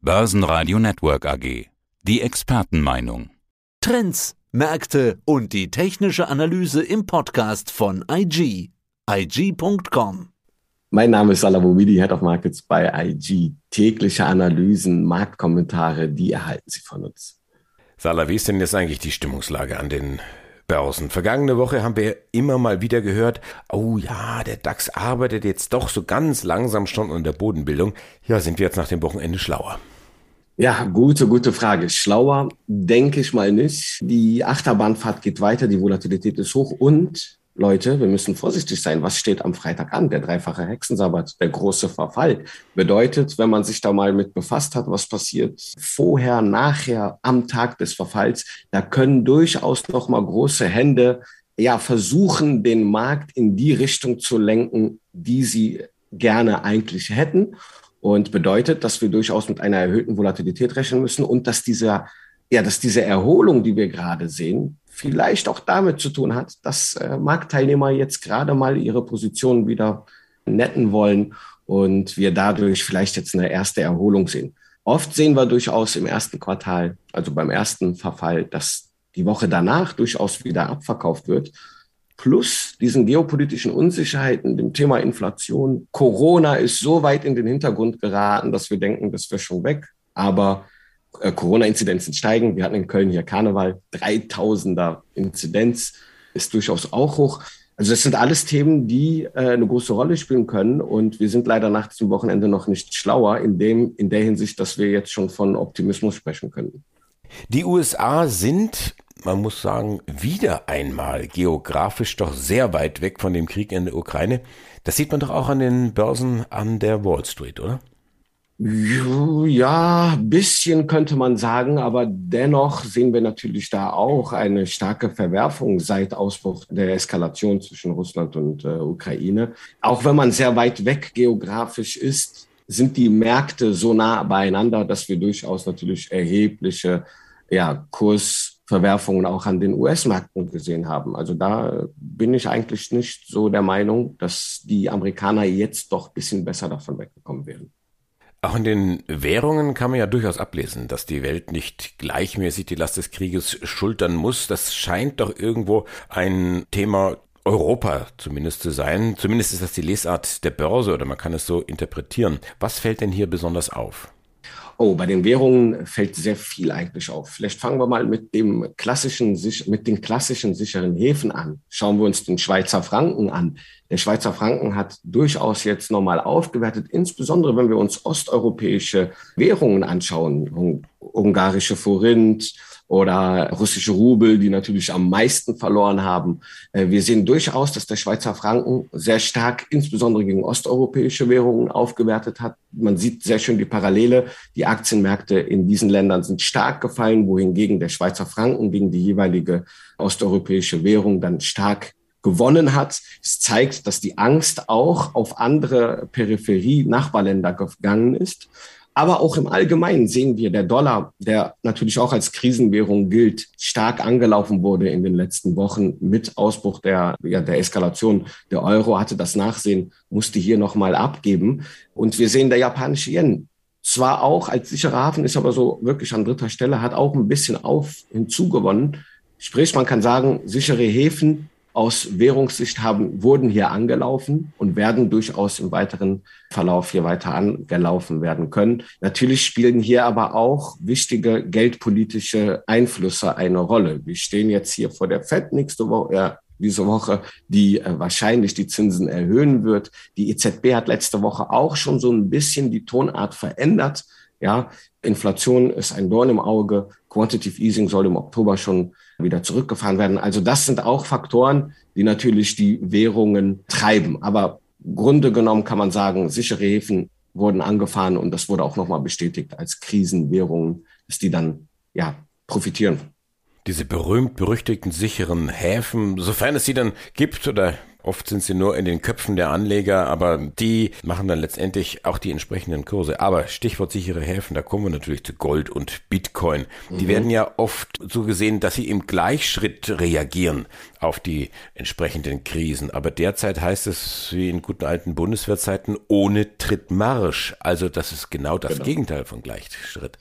Börsenradio Network AG. Die Expertenmeinung. Trends, Märkte und die technische Analyse im Podcast von IG. IG.com. Mein Name ist Salah Boumidi, Head of Markets bei IG. Tägliche Analysen, Marktkommentare, die erhalten Sie von uns. Salah, wie ist denn jetzt eigentlich die Stimmungslage an den Börsen. Vergangene Woche haben wir immer mal wieder gehört, oh ja, der DAX arbeitet jetzt doch so ganz langsam schon an der Bodenbildung. Ja, sind wir jetzt nach dem Wochenende schlauer? Ja, gute, gute Frage. Schlauer denke ich mal nicht. Die Achterbahnfahrt geht weiter, die Volatilität ist hoch und Leute, wir müssen vorsichtig sein. Was steht am Freitag an? Der dreifache Hexensabbat, der große Verfall. Bedeutet, wenn man sich da mal mit befasst hat, was passiert vorher, nachher, am Tag des Verfalls, da können durchaus noch mal große Hände ja versuchen, den Markt in die Richtung zu lenken, die sie gerne eigentlich hätten. Und bedeutet, dass wir durchaus mit einer erhöhten Volatilität rechnen müssen und dass dieser ja, dass diese Erholung, die wir gerade sehen, vielleicht auch damit zu tun hat, dass äh, Marktteilnehmer jetzt gerade mal ihre Positionen wieder netten wollen und wir dadurch vielleicht jetzt eine erste Erholung sehen. Oft sehen wir durchaus im ersten Quartal, also beim ersten Verfall, dass die Woche danach durchaus wieder abverkauft wird. Plus diesen geopolitischen Unsicherheiten, dem Thema Inflation. Corona ist so weit in den Hintergrund geraten, dass wir denken, das wäre schon weg. Aber äh, Corona-Inzidenzen steigen. Wir hatten in Köln hier Karneval, 3000er Inzidenz ist durchaus auch hoch. Also das sind alles Themen, die äh, eine große Rolle spielen können. Und wir sind leider nach diesem Wochenende noch nicht schlauer in, dem, in der Hinsicht, dass wir jetzt schon von Optimismus sprechen können. Die USA sind, man muss sagen, wieder einmal geografisch doch sehr weit weg von dem Krieg in der Ukraine. Das sieht man doch auch an den Börsen an der Wall Street, oder? Ja, bisschen könnte man sagen, aber dennoch sehen wir natürlich da auch eine starke Verwerfung seit Ausbruch der Eskalation zwischen Russland und äh, Ukraine. Auch wenn man sehr weit weg geografisch ist, sind die Märkte so nah beieinander, dass wir durchaus natürlich erhebliche ja, Kursverwerfungen auch an den US-Märkten gesehen haben. Also da bin ich eigentlich nicht so der Meinung, dass die Amerikaner jetzt doch bisschen besser davon weggekommen wären. Auch in den Währungen kann man ja durchaus ablesen, dass die Welt nicht gleichmäßig die Last des Krieges schultern muss. Das scheint doch irgendwo ein Thema Europa zumindest zu sein. Zumindest ist das die Lesart der Börse oder man kann es so interpretieren. Was fällt denn hier besonders auf? Oh, bei den Währungen fällt sehr viel eigentlich auf. Vielleicht fangen wir mal mit dem klassischen, mit den klassischen sicheren Häfen an. Schauen wir uns den Schweizer Franken an. Der Schweizer Franken hat durchaus jetzt nochmal aufgewertet, insbesondere wenn wir uns osteuropäische Währungen anschauen, ungarische Forint, oder russische Rubel, die natürlich am meisten verloren haben. Äh, wir sehen durchaus, dass der Schweizer Franken sehr stark, insbesondere gegen osteuropäische Währungen, aufgewertet hat. Man sieht sehr schön die Parallele. Die Aktienmärkte in diesen Ländern sind stark gefallen, wohingegen der Schweizer Franken gegen die jeweilige osteuropäische Währung dann stark gewonnen hat. Es zeigt, dass die Angst auch auf andere Peripherie-Nachbarländer gegangen ist. Aber auch im Allgemeinen sehen wir, der Dollar, der natürlich auch als Krisenwährung gilt, stark angelaufen wurde in den letzten Wochen mit Ausbruch der, ja, der Eskalation. Der Euro hatte das Nachsehen, musste hier nochmal abgeben. Und wir sehen der japanische Yen, zwar auch als sicherer Hafen, ist aber so wirklich an dritter Stelle, hat auch ein bisschen auf hinzugewonnen. Sprich, man kann sagen, sichere Häfen aus Währungssicht haben, wurden hier angelaufen und werden durchaus im weiteren Verlauf hier weiter angelaufen werden können. Natürlich spielen hier aber auch wichtige geldpolitische Einflüsse eine Rolle. Wir stehen jetzt hier vor der FED nächste Woche, äh, diese Woche, die äh, wahrscheinlich die Zinsen erhöhen wird. Die EZB hat letzte Woche auch schon so ein bisschen die Tonart verändert. Ja, Inflation ist ein Dorn im Auge. Quantitative Easing soll im Oktober schon wieder zurückgefahren werden. Also das sind auch Faktoren, die natürlich die Währungen treiben. Aber Grunde genommen kann man sagen, sichere Häfen wurden angefahren und das wurde auch nochmal bestätigt als Krisenwährungen, dass die dann ja profitieren diese berühmt-berüchtigten sicheren Häfen, sofern es sie dann gibt oder Oft sind sie nur in den Köpfen der Anleger, aber die machen dann letztendlich auch die entsprechenden Kurse. Aber Stichwort sichere Häfen, da kommen wir natürlich zu Gold und Bitcoin. Die mhm. werden ja oft so gesehen, dass sie im Gleichschritt reagieren auf die entsprechenden Krisen. Aber derzeit heißt es wie in guten alten Bundeswehrzeiten ohne Trittmarsch. Also das ist genau das genau. Gegenteil von Gleichschritt.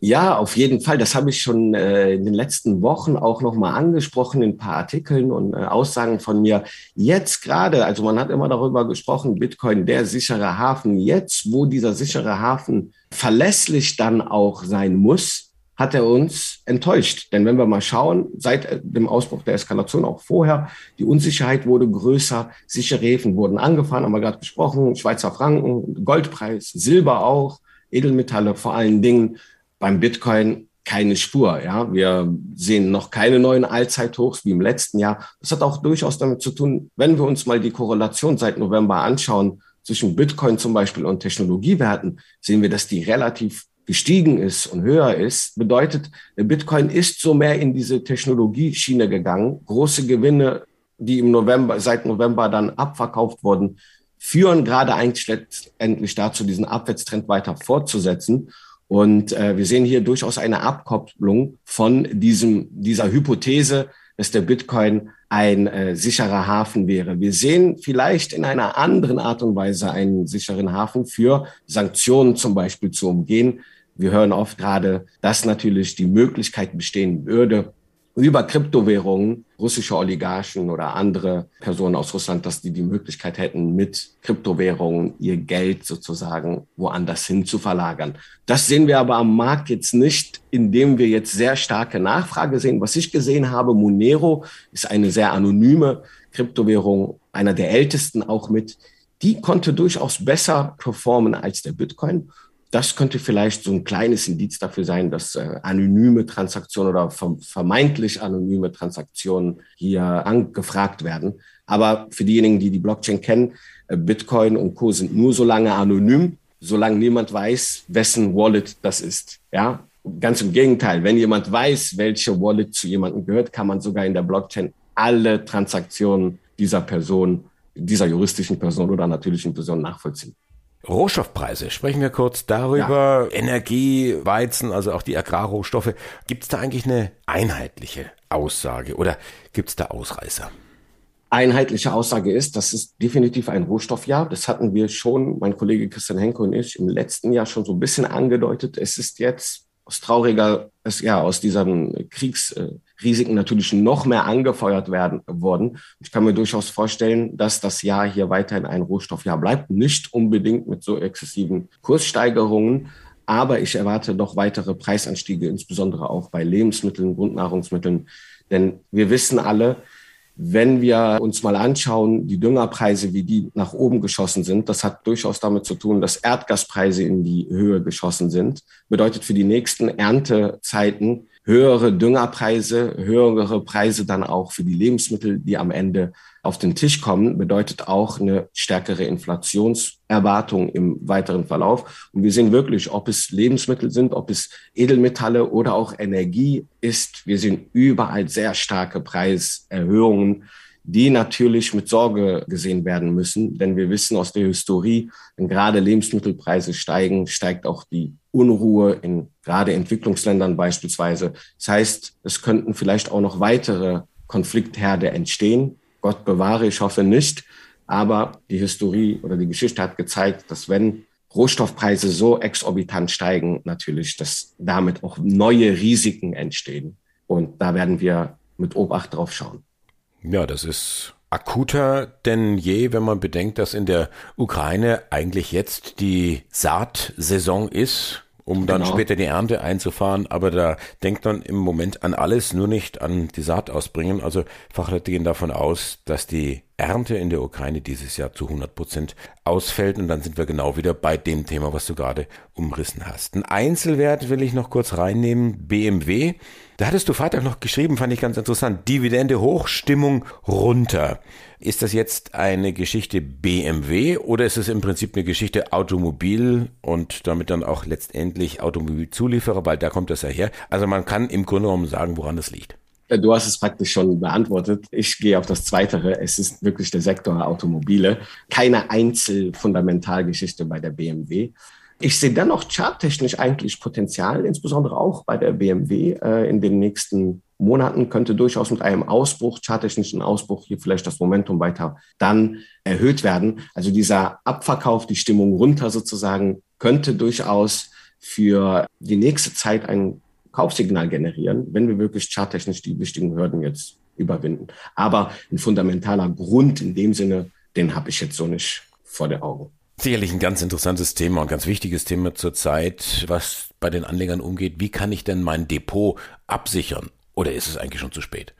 Ja, auf jeden Fall. Das habe ich schon äh, in den letzten Wochen auch nochmal angesprochen in ein paar Artikeln und äh, Aussagen von mir. Jetzt gerade, also man hat immer darüber gesprochen, Bitcoin, der sichere Hafen. Jetzt, wo dieser sichere Hafen verlässlich dann auch sein muss, hat er uns enttäuscht. Denn wenn wir mal schauen, seit äh, dem Ausbruch der Eskalation, auch vorher, die Unsicherheit wurde größer, sichere Häfen wurden angefahren, haben wir gerade besprochen, Schweizer Franken, Goldpreis, Silber auch, Edelmetalle vor allen Dingen beim Bitcoin keine Spur. Ja, wir sehen noch keine neuen Allzeithochs wie im letzten Jahr. Das hat auch durchaus damit zu tun, wenn wir uns mal die Korrelation seit November anschauen zwischen Bitcoin zum Beispiel und Technologiewerten, sehen wir, dass die relativ gestiegen ist und höher ist. Bedeutet, Bitcoin ist so mehr in diese Technologieschiene gegangen. Große Gewinne, die im November, seit November dann abverkauft wurden, führen gerade eigentlich letztendlich dazu, diesen Abwärtstrend weiter fortzusetzen. Und äh, wir sehen hier durchaus eine Abkopplung von diesem, dieser Hypothese, dass der Bitcoin ein äh, sicherer Hafen wäre. Wir sehen vielleicht in einer anderen Art und Weise einen sicheren Hafen für Sanktionen zum Beispiel zu umgehen. Wir hören oft gerade, dass natürlich die Möglichkeit bestehen würde, über Kryptowährungen russische Oligarchen oder andere Personen aus Russland, dass die die Möglichkeit hätten, mit Kryptowährungen ihr Geld sozusagen woanders hin zu verlagern. Das sehen wir aber am Markt jetzt nicht, indem wir jetzt sehr starke Nachfrage sehen. Was ich gesehen habe, Monero ist eine sehr anonyme Kryptowährung, einer der ältesten auch mit. Die konnte durchaus besser performen als der Bitcoin das könnte vielleicht so ein kleines Indiz dafür sein, dass äh, anonyme Transaktionen oder vermeintlich anonyme Transaktionen hier angefragt werden. Aber für diejenigen, die die Blockchain kennen, äh, Bitcoin und Co. sind nur so lange anonym, solange niemand weiß, wessen Wallet das ist. Ja, ganz im Gegenteil. Wenn jemand weiß, welche Wallet zu jemandem gehört, kann man sogar in der Blockchain alle Transaktionen dieser Person, dieser juristischen Person oder natürlichen Person nachvollziehen. Rohstoffpreise, sprechen wir kurz darüber. Ja. Energie, Weizen, also auch die Agrarrohstoffe. Gibt es da eigentlich eine einheitliche Aussage oder gibt es da Ausreißer? Einheitliche Aussage ist, das ist definitiv ein Rohstoffjahr. Das hatten wir schon, mein Kollege Christian Henke und ich, im letzten Jahr schon so ein bisschen angedeutet. Es ist jetzt aus trauriger, ja, aus diesen Kriegsrisiken natürlich noch mehr angefeuert werden worden. Ich kann mir durchaus vorstellen, dass das Jahr hier weiterhin ein Rohstoffjahr bleibt. Nicht unbedingt mit so exzessiven Kurssteigerungen, aber ich erwarte doch weitere Preisanstiege, insbesondere auch bei Lebensmitteln, Grundnahrungsmitteln. Denn wir wissen alle, wenn wir uns mal anschauen, die Düngerpreise, wie die nach oben geschossen sind, das hat durchaus damit zu tun, dass Erdgaspreise in die Höhe geschossen sind. Bedeutet für die nächsten Erntezeiten höhere Düngerpreise, höhere Preise dann auch für die Lebensmittel, die am Ende auf den Tisch kommen, bedeutet auch eine stärkere Inflationserwartung im weiteren Verlauf. Und wir sehen wirklich, ob es Lebensmittel sind, ob es Edelmetalle oder auch Energie ist. Wir sehen überall sehr starke Preiserhöhungen, die natürlich mit Sorge gesehen werden müssen. Denn wir wissen aus der Historie, wenn gerade Lebensmittelpreise steigen, steigt auch die Unruhe in gerade Entwicklungsländern beispielsweise. Das heißt, es könnten vielleicht auch noch weitere Konfliktherde entstehen. Gott bewahre, ich hoffe nicht. Aber die Historie oder die Geschichte hat gezeigt, dass wenn Rohstoffpreise so exorbitant steigen, natürlich, dass damit auch neue Risiken entstehen. Und da werden wir mit Obacht drauf schauen. Ja, das ist akuter denn je, wenn man bedenkt, dass in der Ukraine eigentlich jetzt die Saatsaison ist um dann genau. später die Ernte einzufahren. Aber da denkt man im Moment an alles, nur nicht an die Saat ausbringen. Also Fachleute gehen davon aus, dass die Ernte in der Ukraine dieses Jahr zu 100 Prozent ausfällt. Und dann sind wir genau wieder bei dem Thema, was du gerade umrissen hast. Ein Einzelwert will ich noch kurz reinnehmen. BMW. Da hattest du Freitag noch geschrieben, fand ich ganz interessant. Dividende hoch, Stimmung runter. Ist das jetzt eine Geschichte BMW oder ist es im Prinzip eine Geschichte Automobil und damit dann auch letztendlich Automobilzulieferer, weil da kommt das ja her. Also man kann im Grunde genommen sagen, woran es liegt. Äh, du hast es praktisch schon beantwortet. Ich gehe auf das Zweitere. Es ist wirklich der Sektor Automobile. Keine Einzelfundamentalgeschichte bei der BMW. Ich sehe dennoch charttechnisch eigentlich Potenzial, insbesondere auch bei der BMW äh, in den nächsten Monaten könnte durchaus mit einem Ausbruch, charttechnischen Ausbruch, hier vielleicht das Momentum weiter dann erhöht werden. Also dieser Abverkauf, die Stimmung runter sozusagen, könnte durchaus für die nächste Zeit ein Kaufsignal generieren, wenn wir wirklich charttechnisch die wichtigen Hürden jetzt überwinden. Aber ein fundamentaler Grund in dem Sinne, den habe ich jetzt so nicht vor den Augen. Sicherlich ein ganz interessantes Thema und ganz wichtiges Thema zurzeit, was bei den Anlegern umgeht. Wie kann ich denn mein Depot absichern? Oder ist es eigentlich schon zu spät?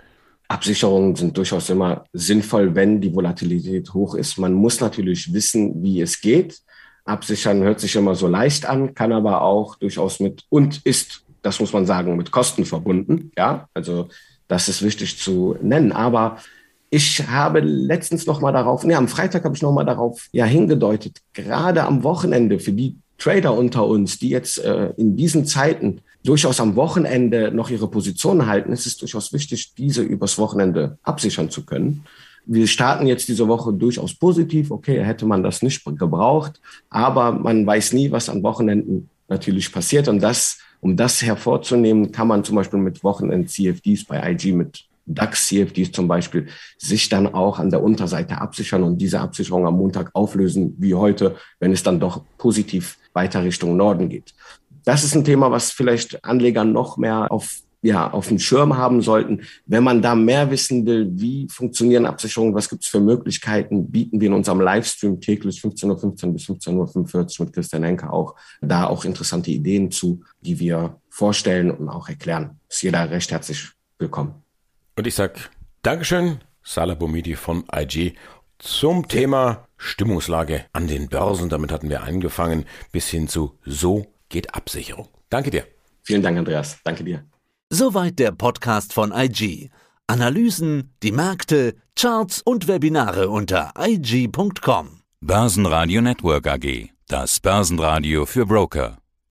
Absicherungen sind durchaus immer sinnvoll, wenn die Volatilität hoch ist. Man muss natürlich wissen, wie es geht. Absichern hört sich immer so leicht an, kann aber auch durchaus mit und ist, das muss man sagen, mit Kosten verbunden. Ja, also das ist wichtig zu nennen. Aber ich habe letztens noch mal darauf, nee, am Freitag habe ich noch mal darauf ja hingedeutet, gerade am Wochenende für die Trader unter uns, die jetzt äh, in diesen Zeiten durchaus am Wochenende noch ihre Position halten, ist es durchaus wichtig, diese übers Wochenende absichern zu können. Wir starten jetzt diese Woche durchaus positiv. Okay, hätte man das nicht gebraucht, aber man weiß nie, was an Wochenenden natürlich passiert. Und das, um das hervorzunehmen, kann man zum Beispiel mit Wochenend-CFDs bei IG mit DAX-CFDs zum Beispiel sich dann auch an der Unterseite absichern und diese Absicherung am Montag auflösen, wie heute, wenn es dann doch positiv weiter Richtung Norden geht. Das ist ein Thema, was vielleicht Anleger noch mehr auf ja, auf dem Schirm haben sollten. Wenn man da mehr wissen will, wie funktionieren Absicherungen, was gibt es für Möglichkeiten, bieten wir in unserem Livestream täglich 15.15 Uhr bis 15.45 Uhr mit Christian Henke auch da auch interessante Ideen zu, die wir vorstellen und auch erklären. Ist jeder recht herzlich willkommen. Und ich sag Dankeschön, Salah Bomidi von IG zum Thema Stimmungslage an den Börsen. Damit hatten wir angefangen bis hin zu So geht Absicherung. Danke dir. Vielen Dank, Andreas. Danke dir. Soweit der Podcast von IG. Analysen, die Märkte, Charts und Webinare unter IG.com. Börsenradio Network AG. Das Börsenradio für Broker.